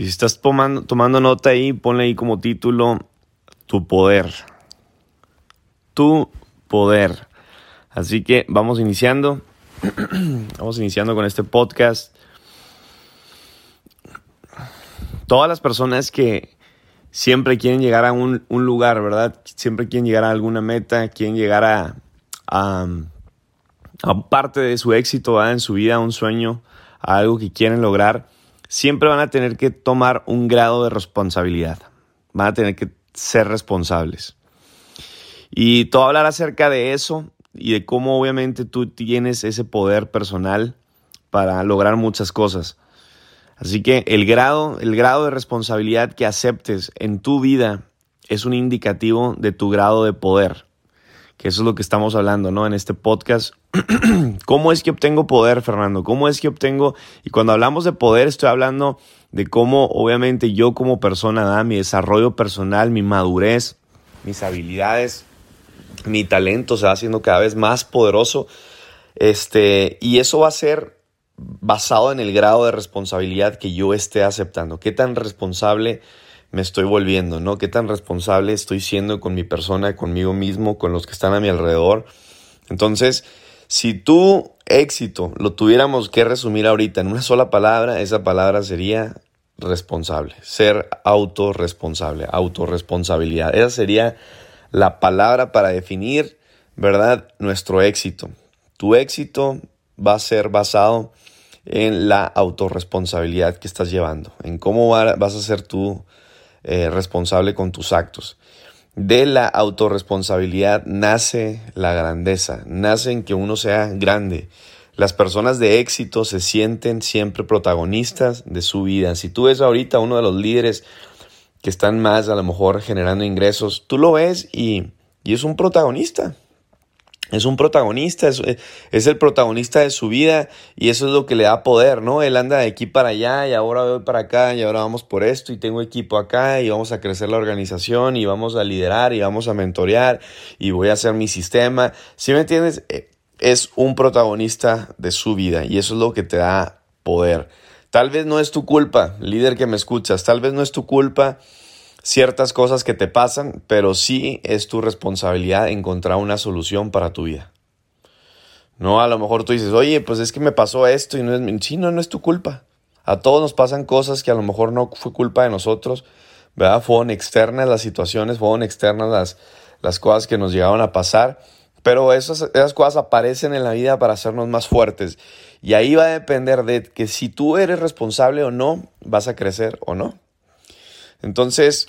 Y si estás tomando, tomando nota ahí, ponle ahí como título tu poder. Tu poder. Así que vamos iniciando. vamos iniciando con este podcast. Todas las personas que siempre quieren llegar a un, lugar, ¿verdad? Siempre quieren llegar a alguna meta, quieren llegar a, a, parte de su éxito en su vida, a un sueño, a algo que quieren lograr, siempre van a tener que tomar un grado de responsabilidad. Van a tener que ser responsables. Y todo hablar acerca de eso y de cómo obviamente tú tienes ese poder personal para lograr muchas cosas. Así que el grado, el grado de responsabilidad que aceptes en tu vida es un indicativo de tu grado de poder. Que eso es lo que estamos hablando, ¿no? En este podcast. ¿Cómo es que obtengo poder, Fernando? ¿Cómo es que obtengo? Y cuando hablamos de poder, estoy hablando de cómo, obviamente, yo como persona, da mi desarrollo personal, mi madurez, mis habilidades, mi talento se va haciendo cada vez más poderoso. Este, y eso va a ser basado en el grado de responsabilidad que yo esté aceptando. ¿Qué tan responsable me estoy volviendo? ¿no? ¿Qué tan responsable estoy siendo con mi persona, conmigo mismo, con los que están a mi alrededor? Entonces, si tu éxito lo tuviéramos que resumir ahorita en una sola palabra, esa palabra sería responsable, ser autorresponsable, autorresponsabilidad. Esa sería la palabra para definir, ¿verdad?, nuestro éxito. Tu éxito va a ser basado en la autorresponsabilidad que estás llevando, en cómo vas a ser tú eh, responsable con tus actos. De la autorresponsabilidad nace la grandeza, nace en que uno sea grande. Las personas de éxito se sienten siempre protagonistas de su vida. Si tú ves ahorita uno de los líderes que están más a lo mejor generando ingresos, tú lo ves y, y es un protagonista. Es un protagonista, es, el protagonista de su vida y eso es lo que le da poder, ¿no? Él anda de aquí para allá y ahora voy para acá y ahora vamos por esto y tengo equipo acá y vamos a crecer la organización y vamos a liderar y vamos a mentorear y voy a hacer mi sistema. ¿Sí me entiendes? Eh, es un protagonista de su vida y eso es lo que te da poder. Tal vez no es tu culpa, líder que me escuchas, tal vez no es tu culpa ciertas cosas que te pasan, pero sí es tu responsabilidad encontrar una solución para tu vida. No, a lo mejor tú dices, oye, pues es que me pasó esto y no es, sí, no, no es tu culpa. A todos nos pasan cosas que a lo mejor no fue culpa de nosotros, ¿verdad? Fueron externas las situaciones, fueron externas las, las cosas que nos llegaron a pasar, pero esas, esas cosas aparecen en la vida para hacernos más fuertes. Y ahí va a depender de que si tú eres responsable o no, vas a crecer o no. Entonces,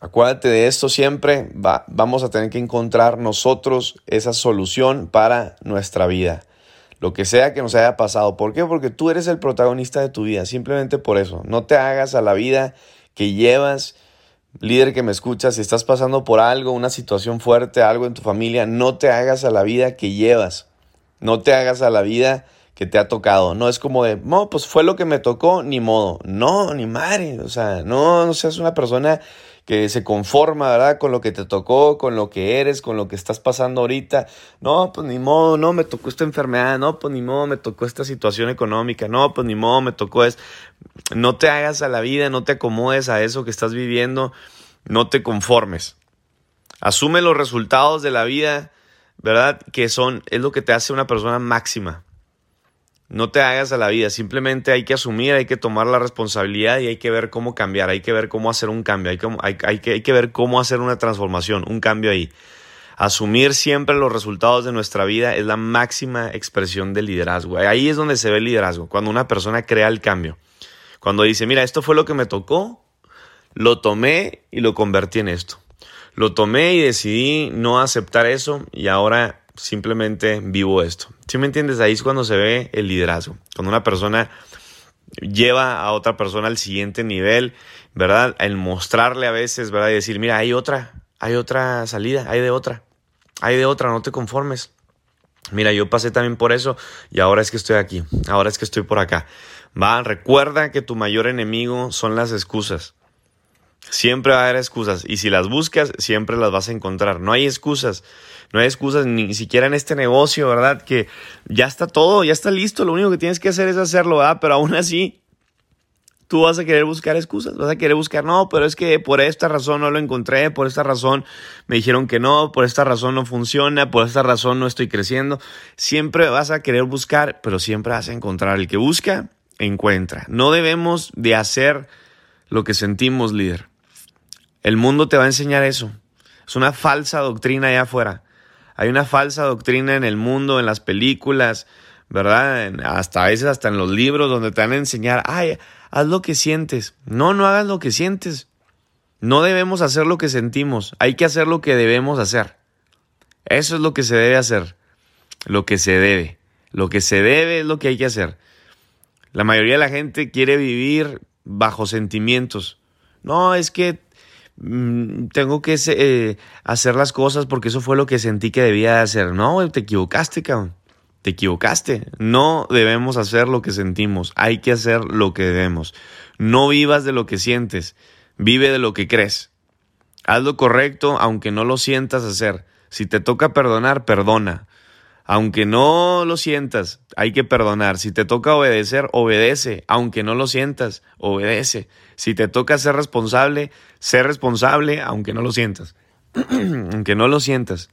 acuérdate de esto siempre, vamos a tener que encontrar nosotros esa solución para nuestra vida. Lo que sea que nos haya pasado. ¿Por qué? Porque tú eres el protagonista de tu vida, simplemente por eso. No te hagas a la vida que llevas. Líder que me escuchas, si estás pasando por algo, una situación fuerte, algo en tu familia, no te hagas a la vida que llevas. No te hagas a la vida que te ha tocado. No es como de, no, pues fue lo que me tocó, ni modo. No, ni madre. O sea, no, no seas una persona que se conforma, ¿verdad? Con lo que te tocó, con lo que eres, con lo que estás pasando ahorita. No, pues ni modo, no, me tocó esta enfermedad, no, pues ni modo, me tocó esta situación económica, no, pues ni modo, me tocó es. No te hagas a la vida, no te acomodes a eso que estás viviendo, no te conformes. Asume los resultados de la vida, ¿verdad? Que son, es lo que te hace una persona máxima. No te hagas a la vida, simplemente hay que asumir, hay que tomar la responsabilidad y hay que ver cómo cambiar, hay que ver cómo hacer un cambio, hay que, ver cómo hacer una transformación, un cambio ahí. Asumir siempre los resultados de nuestra vida es la máxima expresión del liderazgo. Ahí es donde se ve el liderazgo, cuando una persona crea el cambio. Cuando dice, mira, esto fue lo que me tocó, lo tomé y lo convertí en esto. Lo tomé y decidí no aceptar eso y ahora simplemente vivo esto. ¿Sí me entiendes? Ahí es cuando se ve el liderazgo. Cuando una persona lleva a otra persona al siguiente nivel, ¿verdad? El mostrarle a veces, ¿verdad? Y decir, mira, hay otra, hay otra salida, hay de otra, hay de otra, no te conformes. Mira, yo pasé también por eso y ahora es que estoy aquí, ahora es que estoy por acá. Va, recuerda que tu mayor enemigo son las excusas. Siempre va a haber excusas y si las buscas, siempre las vas a encontrar. No hay excusas. No hay excusas ni siquiera en este negocio, ¿verdad? Que ya está todo, ya está listo. Lo único que tienes que hacer es hacerlo, ¿verdad? Pero aún así, tú vas a querer buscar excusas, vas a querer buscar, no, pero es que por esta razón no lo encontré, por esta razón me dijeron que no, por esta razón no funciona, por esta razón no estoy creciendo. Siempre vas a querer buscar, pero siempre vas a encontrar. El que busca, encuentra. No debemos de hacer lo que sentimos, líder. El mundo te va a enseñar eso. Es una falsa doctrina allá afuera. Hay una falsa doctrina en el mundo, en las películas, ¿verdad? hasta a veces hasta en los libros donde te van a enseñar, ay, haz lo que sientes. No, no hagas lo que sientes. No debemos hacer lo que sentimos, hay que hacer lo que debemos hacer. Eso es lo que se debe hacer, lo que se debe. Lo que se debe es lo que hay que hacer. La mayoría de la gente quiere vivir bajo sentimientos. No, es que mm, tengo que eh, hacer las cosas porque eso fue lo que sentí que debía de hacer. No, te equivocaste, cabrón te equivocaste. No debemos hacer lo que sentimos, hay que hacer lo que debemos. No vivas de lo que sientes, vive de lo que crees. Haz lo correcto aunque no lo sientas hacer. Si te toca perdonar, perdona. Aunque no lo sientas, hay que perdonar. Si te toca obedecer, obedece. Aunque no lo sientas, obedece. Si te toca ser responsable, sé responsable, aunque no lo sientas. aunque no lo sientas.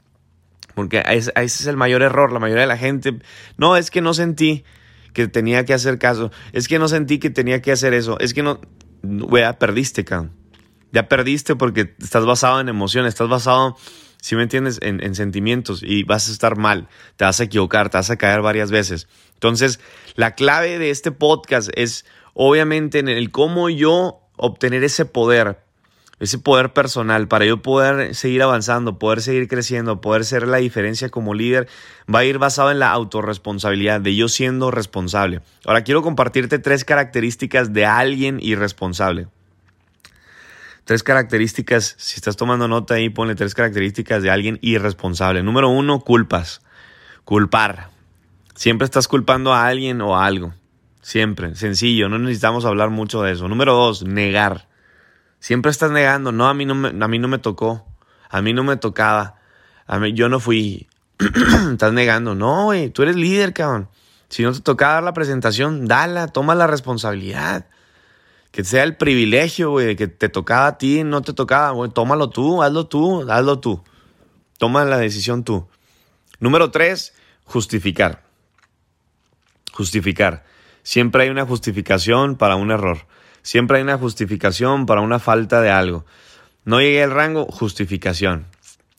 Porque ese, es el mayor error. La mayoría de la gente, no, es que no sentí que tenía que hacer caso. Es que no sentí que tenía que hacer eso. Es que no, ya perdiste, cabrón. Ya perdiste porque estás basado en emociones, estás basado, si me entiendes, en, en, sentimientos y vas a estar mal, te vas a equivocar, te vas a caer varias veces. Entonces, la clave de este podcast es obviamente en el cómo yo obtener ese poder ese poder personal para yo poder seguir avanzando, poder seguir creciendo, poder ser la diferencia como líder, va a ir basado en la autorresponsabilidad, de yo siendo responsable. Ahora quiero compartirte tres características de alguien irresponsable. Tres características, si estás tomando nota ahí, ponle tres características de alguien irresponsable. Número uno, culpas. Culpar. Siempre estás culpando a alguien o a algo. Siempre. Sencillo, no necesitamos hablar mucho de eso. Número dos, negar. Siempre estás negando, no, a mí no me, a mí no me tocó, a mí no me tocaba, a mí, yo no fui. estás negando, no, güey, tú eres líder, cabrón. Si no te tocaba dar la presentación, dala, toma la responsabilidad. Que sea el privilegio, güey, que te tocaba a ti, no te tocaba, güey, tómalo tú, hazlo tú, hazlo tú. Toma la decisión tú. Número tres, justificar. Justificar. Siempre hay una justificación para un error. Siempre hay una justificación para una falta de algo. No llegué al rango, justificación.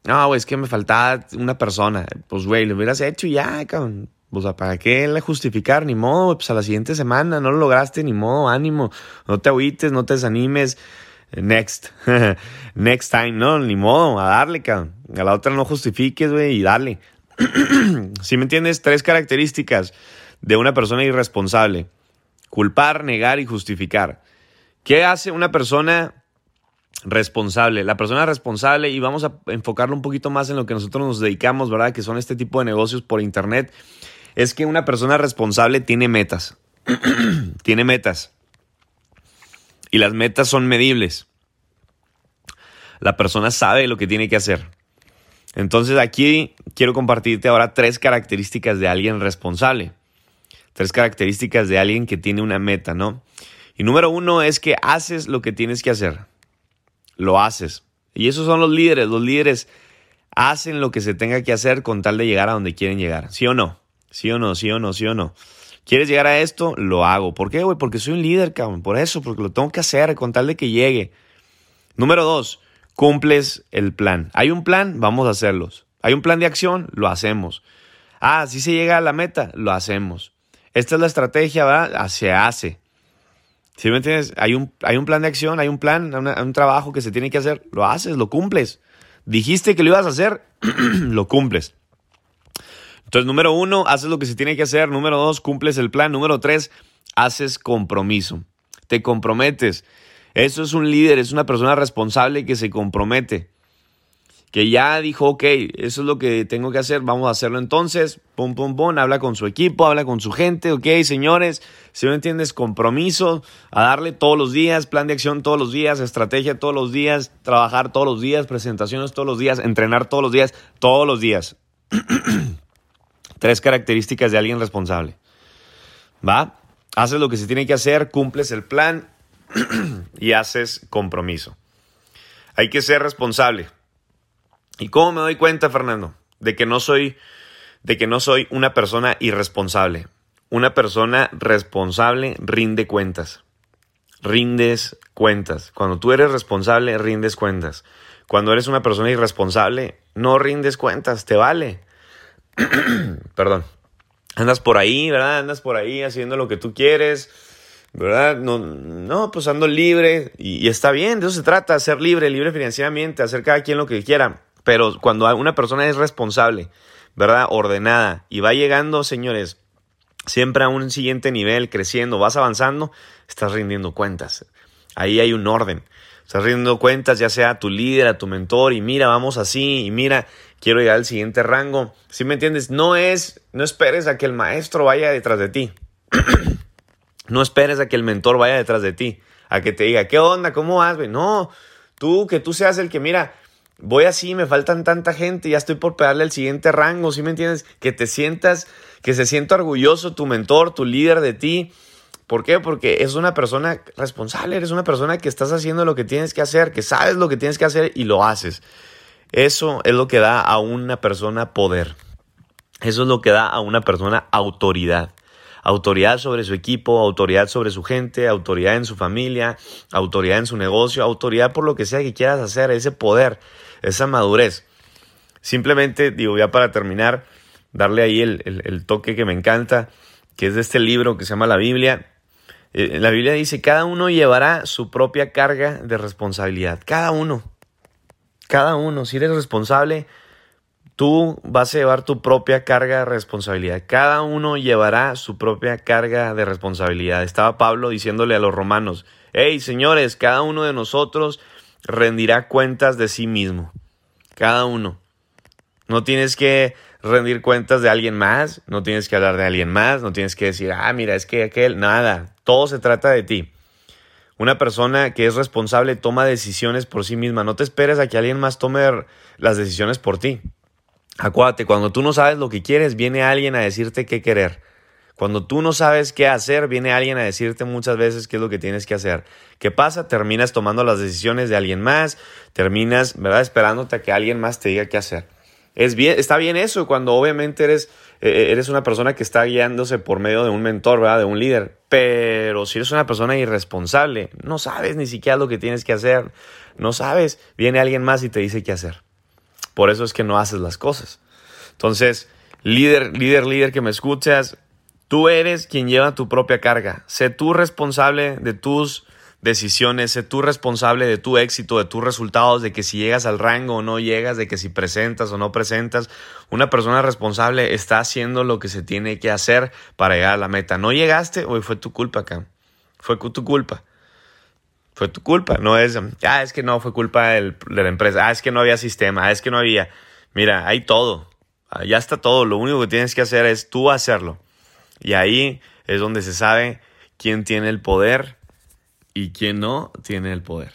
No, güey, es que me faltaba una persona. Pues, güey, lo hubieras hecho ya, cabrón. O sea, ¿para qué le justificar? Ni modo, pues a la siguiente semana no lo lograste, ni modo, ánimo. No te agüites, no te desanimes. Next. Next time, no, ni modo, a darle, cabrón. A la otra no justifiques, güey, y dale. si me entiendes, tres características de una persona irresponsable. Culpar, negar y justificar. ¿Qué hace una persona responsable? La persona responsable, y vamos a enfocarlo un poquito más en lo que nosotros nos dedicamos, ¿verdad? Que son este tipo de negocios por Internet. Es que una persona responsable tiene metas. tiene metas. Y las metas son medibles. La persona sabe lo que tiene que hacer. Entonces aquí quiero compartirte ahora tres características de alguien responsable. Tres características de alguien que tiene una meta, ¿no? Y número uno es que haces lo que tienes que hacer. Lo haces. Y esos son los líderes. Los líderes hacen lo que se tenga que hacer con tal de llegar a donde quieren llegar. ¿Sí o no? ¿Sí o no? ¿Sí o no? ¿Sí o no? ¿Quieres llegar a esto? Lo hago. ¿Por qué, güey? Porque soy un líder, cabrón. Por eso, porque lo tengo que hacer con tal de que llegue. Número dos, cumples el plan. Hay un plan, vamos a hacerlos. Hay un plan de acción, lo hacemos. Ah, si se llega a la meta, lo hacemos. Esta es la estrategia, ¿verdad? Ah, se hace. Si me entiendes? Hay un, hay un plan de acción, hay un plan, un trabajo que se tiene que hacer, lo haces, lo cumples. Dijiste que lo ibas a hacer, lo cumples. Entonces, número uno, haces lo que se tiene que hacer. Número dos, cumples el plan. Número tres, haces compromiso. Te comprometes. Eso es un líder, es una persona responsable que se compromete que ya dijo, ok, eso es lo que tengo que hacer, vamos a hacerlo entonces, pum, pum, pum, habla con su equipo, habla con su gente, ok, señores, si no entiendes, compromiso, a darle todos los días, plan de acción todos los días, estrategia todos los días, trabajar todos los días, presentaciones todos los días, entrenar todos los días, todos los días. Tres características de alguien responsable. ¿Va? Haces lo que se tiene que hacer, cumples el plan y haces compromiso. Hay que ser responsable. ¿Y cómo me doy cuenta, Fernando? De que no soy, de que no soy una persona irresponsable. Una persona responsable rinde cuentas. Rindes cuentas. Cuando tú eres responsable, rindes cuentas. Cuando eres una persona irresponsable, no rindes cuentas, te vale. Perdón. Andas por ahí, ¿verdad? Andas por ahí haciendo lo que tú quieres, ¿verdad? No, no pues ando libre y, está bien, de eso se trata, ser libre, libre financieramente, hacer cada quien lo que quiera. Pero cuando una persona es responsable, ¿verdad? Ordenada y va llegando, señores, siempre a un siguiente nivel, creciendo, vas avanzando, estás rindiendo cuentas. Ahí hay un orden. Estás rindiendo cuentas ya sea tu líder, a tu mentor, y mira, vamos así, y mira, quiero llegar al siguiente rango. ¿Sí me entiendes? No es, no esperes a que el maestro vaya detrás de ti. no esperes a que el mentor vaya detrás de ti, a que te diga, ¿qué onda? ¿Cómo vas? No, tú, que tú seas el que, mira, voy así, me faltan tanta gente, ya estoy por pegarle al siguiente rango, ¿sí me entiendes? Que te sientas, que se sienta orgulloso tu mentor, tu líder de ti, ¿Por qué? Porque es una persona responsable, eres una persona que estás haciendo lo que tienes que hacer, que sabes lo que tienes que hacer y lo haces. Eso es lo que da a una persona poder. Eso es lo que da a una persona autoridad. Autoridad sobre su equipo, autoridad sobre su gente, autoridad en su familia, autoridad en su negocio, autoridad por lo que sea que quieras hacer, ese poder, esa madurez. Simplemente, digo, ya para terminar, darle ahí el, el toque que me encanta, que es de este libro que se llama la Biblia. Eh, la Biblia dice, cada uno llevará su propia carga de responsabilidad. Cada uno. Cada uno. Si eres responsable, tú vas a llevar tu propia carga de responsabilidad. Cada uno llevará su propia carga de responsabilidad. Estaba Pablo diciéndole a los romanos, hey señores, cada uno de nosotros rendirá cuentas de sí mismo. Cada uno. No tienes que rendir cuentas de alguien más, no tienes que hablar de alguien más, no tienes que decir, ah, mira, es que aquel, nada, todo se trata de ti. Una persona que es responsable toma decisiones por sí misma, no te esperes a que alguien más tome las decisiones por ti. Acuérdate, cuando tú no sabes lo que quieres, viene alguien a decirte qué querer. Cuando tú no sabes qué hacer, viene alguien a decirte muchas veces qué es lo que tienes que hacer. ¿Qué pasa? Terminas tomando las decisiones de alguien más, terminas, ¿verdad?, esperándote a que alguien más te diga qué hacer es bien, está bien eso cuando obviamente eres, eh, eh, eres una persona que está guiándose por medio de un mentor, ¿verdad? de un líder. Pero si eres una persona irresponsable, no sabes ni siquiera lo que tienes que hacer, no sabes, viene alguien más y te dice qué hacer. Por eso es que no haces las cosas. Entonces, líder, líder, líder que me escuchas, tú eres quien lleva tu propia carga. Sé tú responsable de tus decisiones, sé tú responsable de tu éxito, de tus resultados, de que si llegas al rango o no llegas, de que si presentas o no presentas. Una persona responsable está haciendo lo que se tiene que hacer para llegar a la meta. No llegaste, hoy fue tu culpa acá. Fue tu culpa. Fue tu culpa. No es, ah, es que no, fue culpa de la empresa. Ah, es que no había sistema. Ah, es que no había. Mira, hay todo. Ah, ya está todo. Lo único que tienes que hacer es tú hacerlo. Y ahí es donde se sabe quién tiene el poder y quien no tiene el poder.